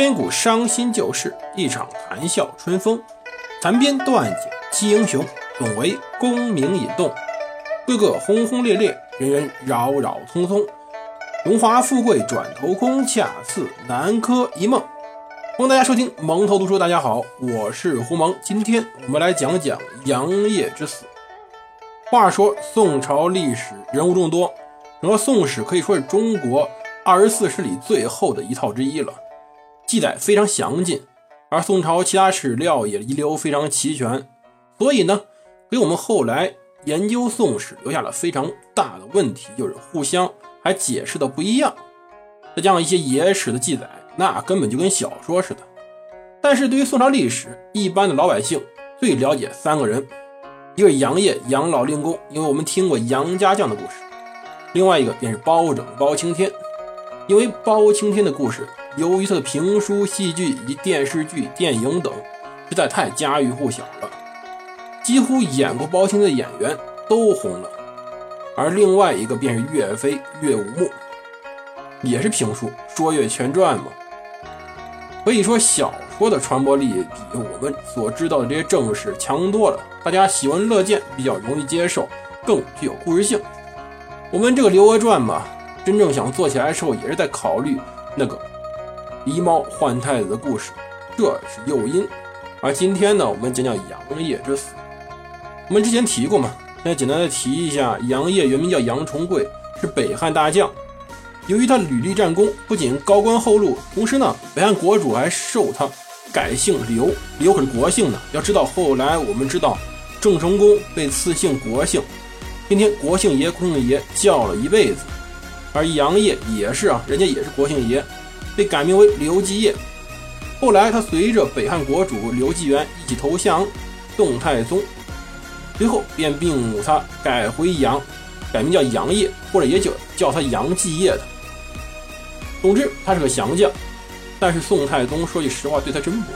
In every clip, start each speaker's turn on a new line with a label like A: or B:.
A: 千古伤心旧事，一场谈笑春风。残编断简七英雄，总为功名引动。个个轰轰烈烈，人人扰扰匆匆。荣华富贵转头空，恰似南柯一梦。欢迎大家收听蒙头读书，大家好，我是胡蒙。今天我们来讲讲杨业之死。话说宋朝历史人物众多，整个《宋史》可以说是中国二十四史里最后的一套之一了。记载非常详尽，而宋朝其他史料也遗留非常齐全，所以呢，给我们后来研究宋史留下了非常大的问题，就是互相还解释的不一样。再加上一些野史的记载，那根本就跟小说似的。但是对于宋朝历史，一般的老百姓最了解三个人，一个是杨业杨老令公，因为我们听过杨家将的故事；另外一个便是包拯包青天，因为包青天的故事。由于他的评书、戏剧以及电视剧、电影等实在太家喻户晓了，几乎演过包青天的演员都红了。而另外一个便是岳飞岳武穆，也是评书《说岳全传》嘛。可以说小说的传播力比我们所知道的这些正史强多了，大家喜闻乐见，比较容易接受，更具有故事性。我们这个《刘娥传》嘛，真正想做起来的时候，也是在考虑那个。狸猫换太子的故事，这是诱因。而今天呢，我们讲讲杨业之死。我们之前提过嘛，现在简单的提一下，杨业原名叫杨重贵，是北汉大将。由于他屡立战功，不仅高官厚禄，同时呢，北汉国主还授他改姓刘，刘可是国姓呢。要知道后来我们知道郑成功被赐姓国姓，天天国姓爷、国姓爷叫了一辈子。而杨业也是啊，人家也是国姓爷。被改名为刘继业，后来他随着北汉国主刘继元一起投降宋太宗，随后便命他改回杨，改名叫杨业，或者也就叫他杨继业的。总之，他是个降将，但是宋太宗说句实话，对他真不错。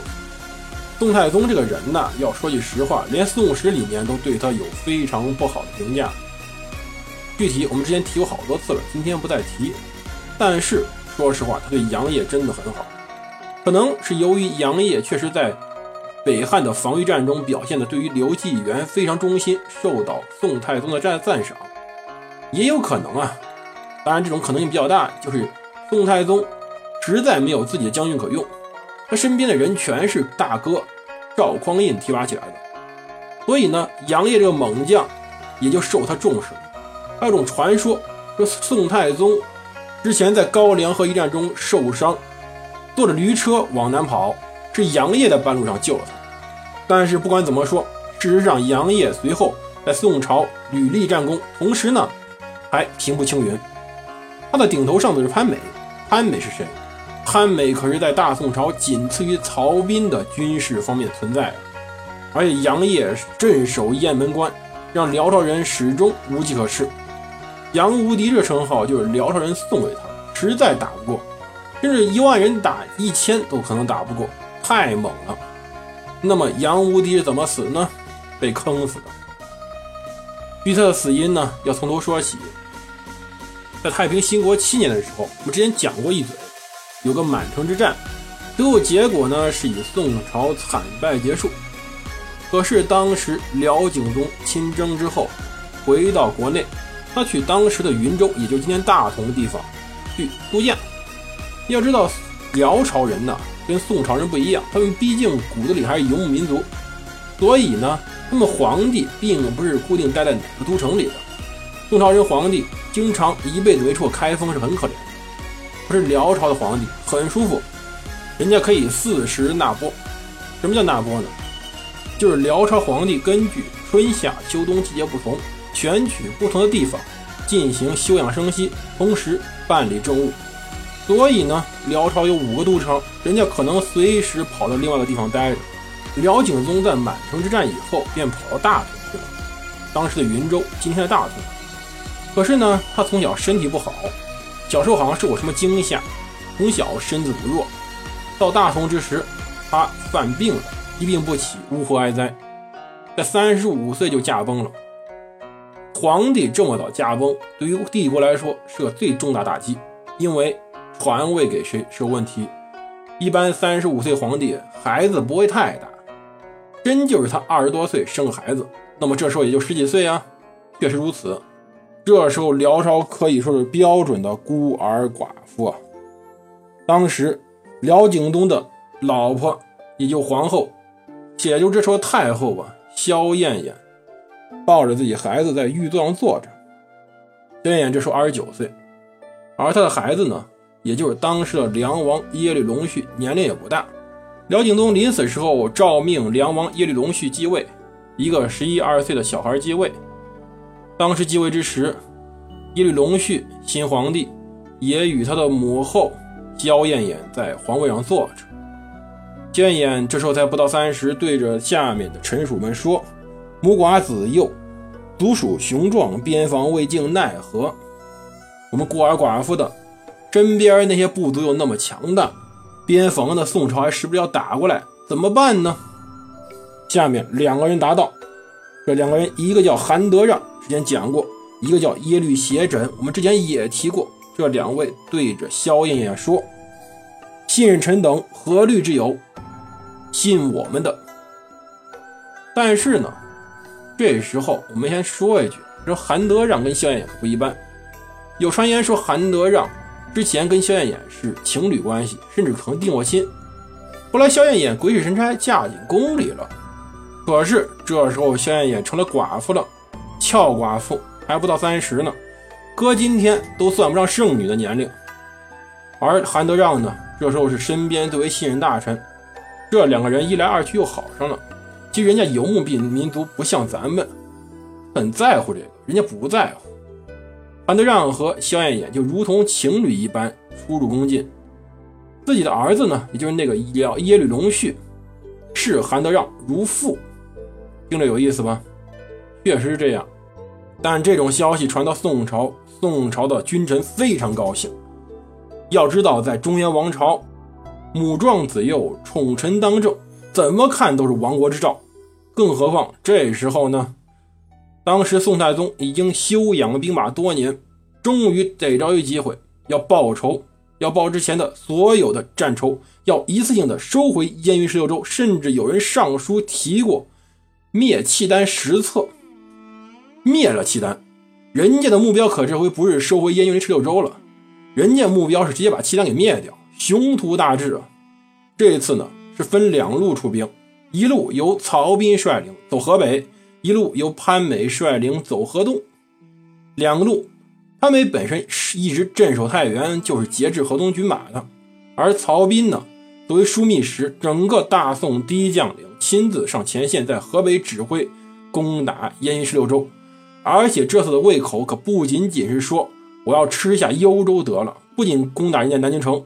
A: 宋太宗这个人呢，要说句实话，连《宋史》里面都对他有非常不好的评价。具体我们之前提过好多次了，今天不再提。但是。说实话，他对杨业真的很好，可能是由于杨业确实在北汉的防御战中表现的对于刘继元非常忠心，受到宋太宗的赞赞赏，也有可能啊。当然，这种可能性比较大，就是宋太宗实在没有自己的将军可用，他身边的人全是大哥赵匡胤提拔起来的，所以呢，杨业这个猛将也就受他重视。还有种传说说宋太宗。之前在高梁河一战中受伤，坐着驴车往南跑，是杨业在半路上救了他。但是不管怎么说，事实上杨业随后在宋朝屡立战功，同时呢还平步青云。他的顶头上司是潘美，潘美是谁？潘美可是在大宋朝仅次于曹彬的军事方面存在。而且杨业镇守雁门关，让辽朝人始终无计可施。杨无敌这称号就是辽朝人送给他，实在打不过，甚至一万人打一千都可能打不过，太猛了。那么杨无敌是怎么死呢？被坑死的。预测死因呢，要从头说起。在太平兴国七年的时候，我们之前讲过一嘴，有个满城之战，最后结果呢是以宋朝惨败结束。可是当时辽景宗亲征之后，回到国内。他去当时的云州，也就是今天大同的地方，去度假。要知道，辽朝人呢跟宋朝人不一样，他们毕竟骨子里还是游牧民族，所以呢，他们皇帝并不是固定待在哪个都城里的。宋朝人皇帝经常一辈子没出开封，是很可怜的。可是辽朝的皇帝很舒服，人家可以四时纳波。什么叫纳波呢？就是辽朝皇帝根据春夏秋冬季节不同。选取不同的地方进行休养生息，同时办理政务。所以呢，辽朝有五个都城，人家可能随时跑到另外一个地方待着。辽景宗在满城之战以后便跑到大同去了，当时的云州，今天的大同。可是呢，他从小身体不好，小时候好像受过什么惊吓，从小身子不弱。到大同之时，他犯病了，一病不起，呜呼哀哉，在三十五岁就驾崩了。皇帝这么早驾崩，对于帝国来说是个最重大打击，因为传位给谁是个问题。一般三十五岁皇帝孩子不会太大，真就是他二十多岁生个孩子，那么这时候也就十几岁啊。确实如此，这时候辽朝可以说是标准的孤儿寡妇啊。当时辽景宗的老婆，也就皇后，也就这时候太后吧，萧燕燕，抱着自己孩子在玉座上坐着。萧炎这时候二十九岁，而他的孩子呢，也就是当时的梁王耶律隆绪，年龄也不大。辽景宗临死时候诏命梁王耶律隆绪继位，一个十一二岁的小孩继位。当时继位之时，耶律隆绪新皇帝也与他的母后萧燕燕在皇位上坐着。萧燕燕这时候才不到三十，对着下面的臣属们说：“母寡子幼，族属雄壮，边防未竟，奈何？我们孤儿寡妇的身边那些部族又那么强大，边防的宋朝还时不时要打过来，怎么办呢？”下面两个人答道：“这两个人，一个叫韩德让。”之前讲过，一个叫耶律斜轸，我们之前也提过。这两位对着萧燕燕说：“信任臣等何虑之有？信我们的。”但是呢，这时候我们先说一句：说韩德让跟萧燕燕不一般。有传言说韩德让之前跟萧燕燕是情侣关系，甚至可能定过亲。后来萧燕燕鬼使神差嫁进宫里了，可是这时候萧燕燕成了寡妇了。俏寡妇还不到三十呢，搁今天都算不上剩女的年龄。而韩德让呢，这时候是身边最为信任大臣，这两个人一来二去又好上了。其实人家游牧民民族不像咱们很在乎这个，人家不在乎。韩德让和萧燕燕就如同情侣一般出入宫禁，自己的儿子呢，也就是那个耶耶律隆绪，视韩德让如父，听着有意思吧？确实是这样。但这种消息传到宋朝，宋朝的君臣非常高兴。要知道，在中原王朝，母壮子幼，宠臣当政，怎么看都是亡国之兆。更何况这时候呢？当时宋太宗已经休养兵马多年，终于逮着一机会要报仇，要报之前的所有的战仇，要一次性的收回燕云十六州，甚至有人上书提过灭契丹十策。灭了契丹，人家的目标可这回不是收回燕云十六州了，人家目标是直接把契丹给灭掉，雄图大志啊！这次呢是分两路出兵，一路由曹彬率领走河北，一路由潘美率领走河东。两个路，潘美本身是一直镇守太原，就是节制河东军马的，而曹彬呢作为枢密使，整个大宋第一将领，亲自上前线，在河北指挥攻打燕云十六州。而且这次的胃口可不仅仅是说我要吃下幽州得了，不仅攻打人家南京城，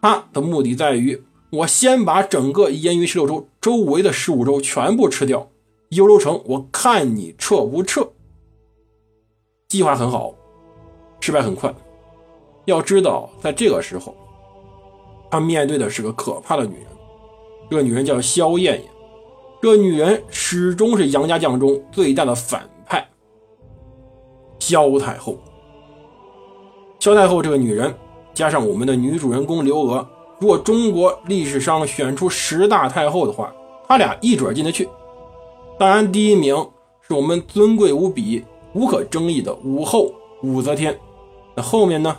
A: 他的目的在于我先把整个燕云十六州周围的十五州全部吃掉，幽州城我看你撤不撤。计划很好，失败很快。要知道，在这个时候，他面对的是个可怕的女人，这个女人叫萧燕燕，这个女人始终是杨家将中最大的反派。萧太后，萧太后这个女人，加上我们的女主人公刘娥，如果中国历史上选出十大太后的话，她俩一准进得去。当然，第一名是我们尊贵无比、无可争议的武后武则天。那后面呢？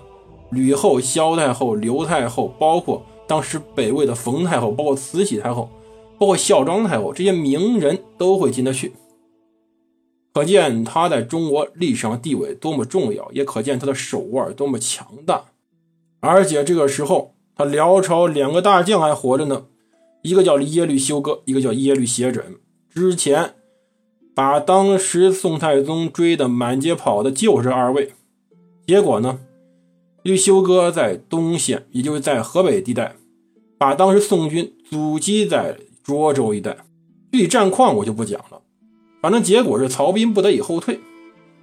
A: 吕后、萧太后、刘太后，包括当时北魏的冯太后，包括慈禧太后，包括孝庄太后，这些名人都会进得去。可见他在中国历史上地位多么重要，也可见他的手腕多么强大。而且这个时候，他辽朝两个大将还活着呢，一个叫耶律休哥，一个叫耶律斜轸。之前把当时宋太宗追得满街跑的就是二位。结果呢，耶律休哥在东线，也就是在河北地带，把当时宋军阻击在涿州一带。具体战况我就不讲了。反正结果是曹彬不得已后退，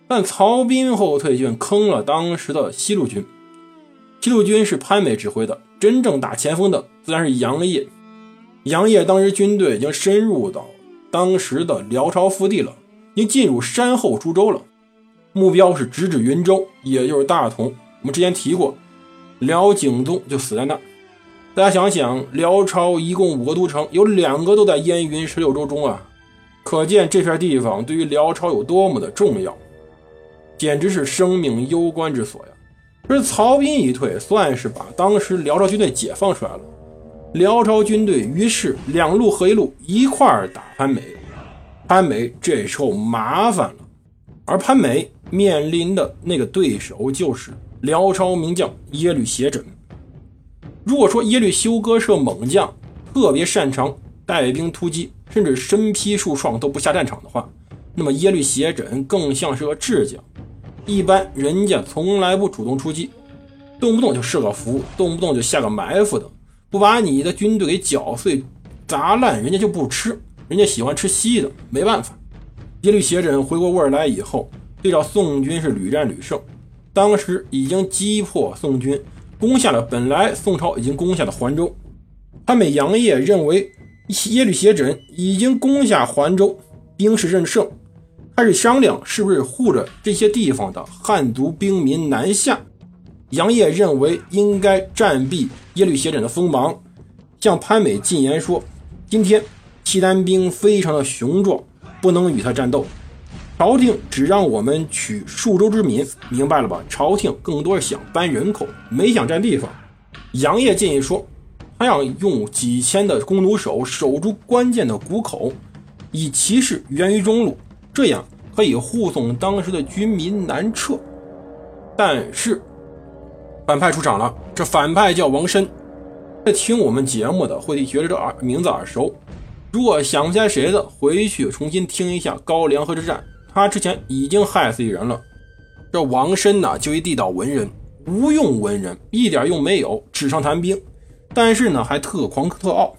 A: 但曹彬后退却坑了当时的西路军。西路军是潘美指挥的，真正打前锋的自然是杨业。杨业当时军队已经深入到当时的辽朝腹地了，已经进入山后株洲了，目标是直指云州，也就是大同。我们之前提过，辽景宗就死在那。大家想想，辽朝一共五个都城，有两个都在燕云十六州中啊，可见这片地方对于辽朝有多么的重要，简直是生命攸关之所呀！而曹彬一退，算是把当时辽朝军队解放出来了。辽朝军队于是两路合一路一块儿打潘美，潘美这时候麻烦了，而潘美面临的那个对手就是辽朝名将耶律斜轸。如果说耶律休哥是猛将，特别擅长带兵突击，甚至身披数创都不下战场的话，那么耶律斜轸更像是个智将。一般人家从来不主动出击，动不动就设个伏，动不动就下个埋伏的，不把你的军队给搅碎、砸烂，人家就不吃。人家喜欢吃稀的，没办法。耶律斜轸回过味儿来以后，对照宋军是屡战屡胜，当时已经击破宋军。攻下了本来宋朝已经攻下的环州，潘美杨业认为耶律斜轸已经攻下环州，兵势任胜，开始商量是不是护着这些地方的汉族兵民南下。杨业认为应该暂避耶律斜轸的锋芒，向潘美进言说：“今天契丹兵非常的雄壮，不能与他战斗。”朝廷只让我们取数州之民，明白了吧？朝廷更多是想搬人口，没想占地方。杨业建议说，他要用几千的弓弩手守住关键的谷口，以骑士援于中路，这样可以护送当时的军民南撤。但是反派出场了，这反派叫王申。在听我们节目的会觉得这耳名字耳熟，如果想不起来谁的，回去重新听一下高梁河之战。他之前已经害死一人了，这王申呢就一地道文人，无用文人，一点用没有，纸上谈兵，但是呢还特狂特傲。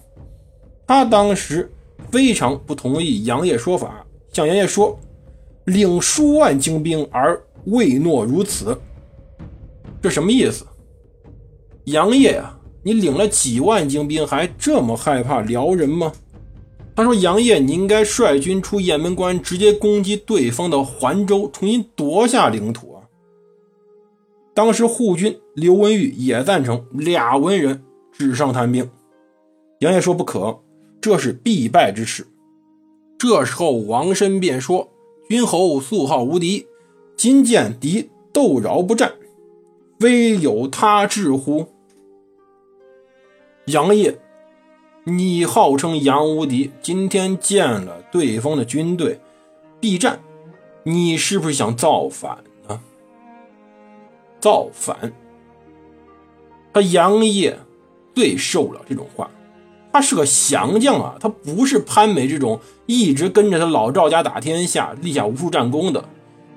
A: 他当时非常不同意杨业说法，向杨业说：“领数万精兵而未诺如此，这什么意思？杨业呀，你领了几万精兵，还这么害怕辽人吗？”他说：“杨业，你应该率军出雁门关，直接攻击对方的环州，重新夺下领土啊！”当时护军刘文玉也赞成，俩文人纸上谈兵。杨业说：“不可，这是必败之势。”这时候王申便说：“君侯素好无敌，今见敌斗饶不战，非有他志乎？”杨业。你号称杨无敌，今天见了对方的军队，避战，你是不是想造反呢？造反！他杨业最受不了这种话，他是个降将啊，他不是潘美这种一直跟着他老赵家打天下、立下无数战功的。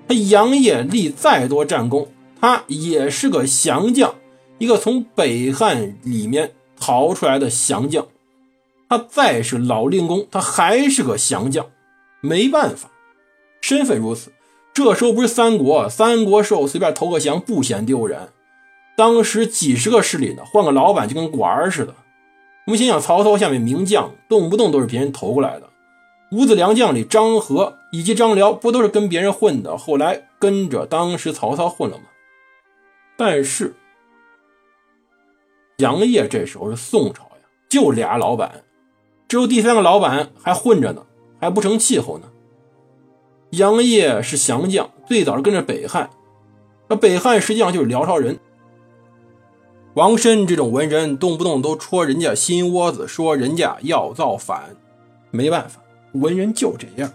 A: 他杨业立再多战功，他也是个降将，一个从北汉里面逃出来的降将。他再是老令公，他还是个降将，没办法，身份如此。这时候不是三国，三国时候随便投个降不嫌丢人。当时几十个势力呢，换个老板就跟玩儿似的。我们心想，曹操下面名将动不动都是别人投过来的，五子良将里张合以及张辽不都是跟别人混的？后来跟着当时曹操混了吗？但是杨业这时候是宋朝呀，就俩老板。只有第三个老板还混着呢，还不成气候呢。杨业是降将，最早是跟着北汉，那北汉实际上就是辽朝人。王申这种文人，动不动都戳人家心窝子，说人家要造反，没办法，文人就这样。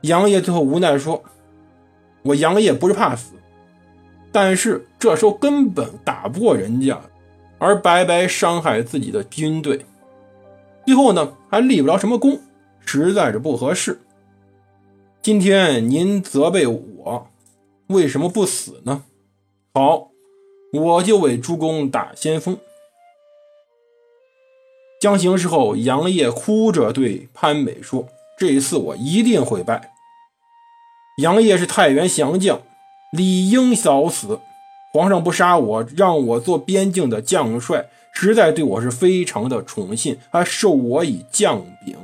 A: 杨业最后无奈说：“我杨业不是怕死，但是这时候根本打不过人家，而白白伤害自己的军队。”最后呢，还立不着什么功，实在是不合适。今天您责备我，为什么不死呢？好，我就为诸公打先锋。将行之后，杨业哭着对潘美说：“这一次我一定会败。杨业是太原降将，理应早死。皇上不杀我，让我做边境的将帅。”实在对我是非常的宠信，还授我以将柄，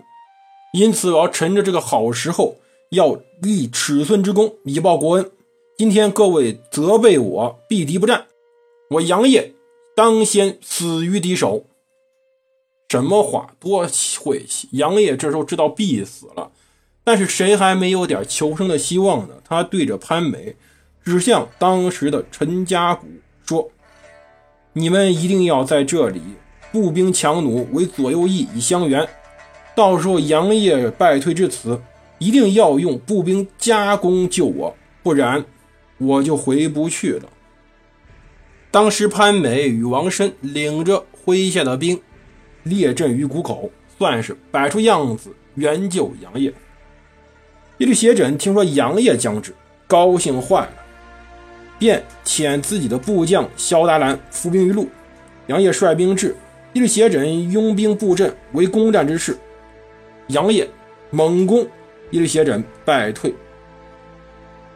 A: 因此我要趁着这个好时候，要立尺寸之功以报国恩。今天各位责备我避敌不战，我杨业当先死于敌手。什么话多晦气！杨业这时候知道必死了，但是谁还没有点求生的希望呢？他对着潘美指向当时的陈家谷说：“你们一定要在这里步兵强弩为左右翼以相援，到时候杨业败退至此，一定要用步兵加攻救我，不然我就回不去了。”当时潘美与王申领着麾下的兵。列阵于谷口，算是摆出样子援救杨业。耶律斜轸听说杨业将至，高兴坏了，便遣自己的部将萧达兰伏兵于路。杨业率兵至，耶律斜轸拥兵布阵为攻战之势。杨业猛攻，耶律斜轸败退。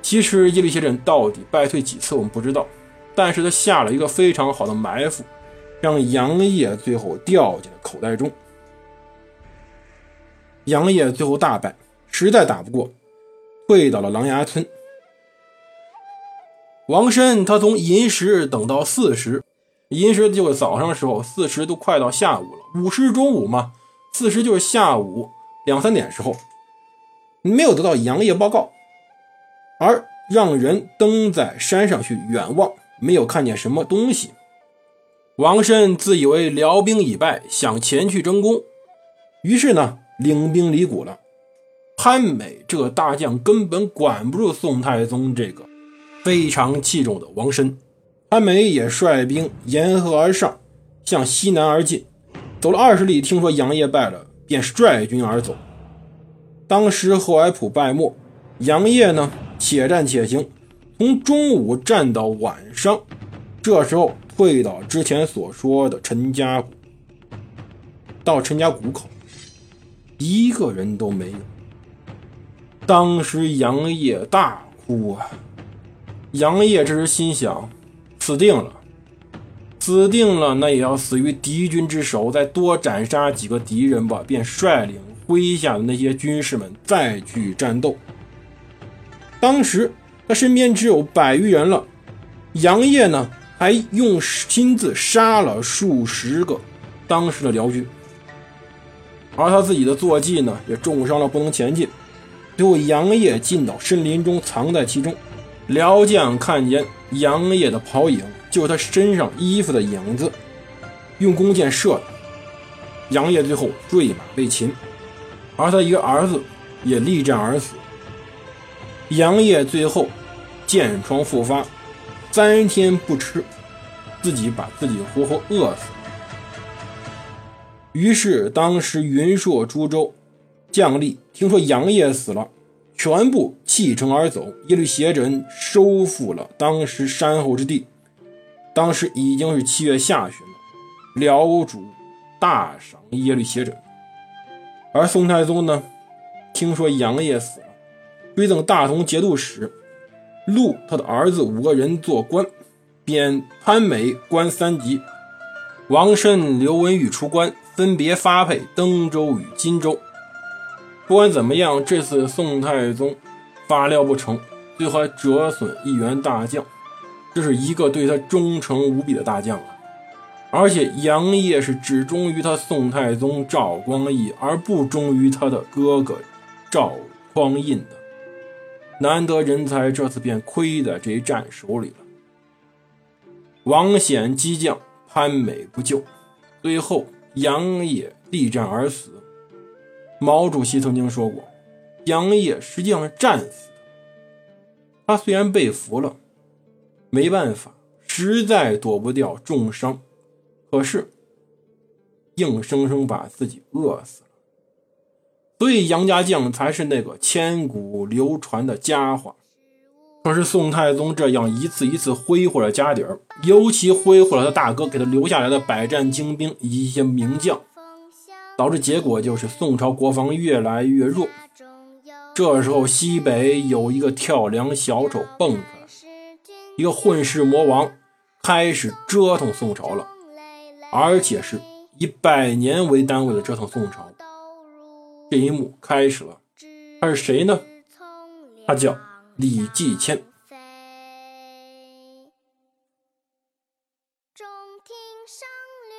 A: 其实耶律斜轸到底败退几次，我们不知道，但是他下了一个非常好的埋伏。让杨业最后掉进了口袋中。杨业最后大败，实在打不过，退到了狼牙村。王申他从寅时等到巳时，寅时就是早上的时候，巳时都快到下午了，午时中午嘛，巳时就是下午两三点时候，没有得到杨业报告，而让人登在山上去远望，没有看见什么东西。王申自以为辽兵已败，想前去争功，于是呢，领兵离谷了。潘美这大将根本管不住宋太宗这个非常器重的王申，潘美也率兵沿河而上，向西南而进。走了二十里，听说杨业败了，便率军而走。当时后海浦败没，杨业呢，且战且行，从中午站到晚上，这时候。退到之前所说的陈家谷，到陈家谷口，一个人都没有。当时杨业大哭啊！杨业这时心想：死定了，死定了，那也要死于敌军之手。再多斩杀几个敌人吧，便率领麾下的那些军士们再去战斗。当时他身边只有百余人了，杨业呢？还用亲自杀了数十个当时的辽军，而他自己的坐骑呢，也重伤了，不能前进。最后，杨业进到森林中，藏在其中。辽将看见杨业的跑影，就是他身上衣服的影子，用弓箭射他。杨业最后坠马被擒，而他一个儿子也力战而死。杨业最后箭疮复发。三天不吃，自己把自己活活饿死。于是，当时云朔诸州将吏听说杨业死了，全部弃城而走。耶律斜轸收复了当时山后之地。当时已经是七月下旬了，辽主大赏耶律斜轸，而宋太宗呢，听说杨业死了，追赠大同节度使。录他的儿子五个人做官，贬潘美官三级，王慎、刘文玉出关，分别发配登州与荆州。不管怎么样，这次宋太宗发料不成，最后还折损一员大将，这是一个对他忠诚无比的大将啊！而且杨业是只忠于他宋太宗赵光义，而不忠于他的哥哥赵匡胤的。难得人才，这次便亏在这一战手里了。王显激将，潘美不救，最后杨业力战而死。毛主席曾经说过，杨业实际上是战死的。他虽然被俘了，没办法，实在躲不掉重伤，可是硬生生把自己饿死。所以杨家将才是那个千古流传的佳话。可是宋太宗这样一次一次挥霍了家底儿，尤其挥霍了他大哥给他留下来的百战精兵以及一些名将，导致结果就是宋朝国防越来越弱。这时候西北有一个跳梁小丑蹦出来，一个混世魔王开始折腾宋朝了，而且是以百年为单位的折腾宋朝。这一幕开始了。他是谁呢？他叫李继迁中庭
B: 生旅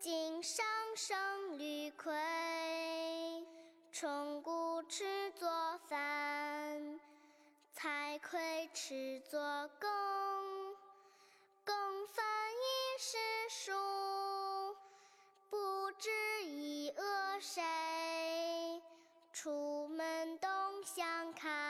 B: 井上生旅葵作葵作羹羹饭一时数谁？出门东向看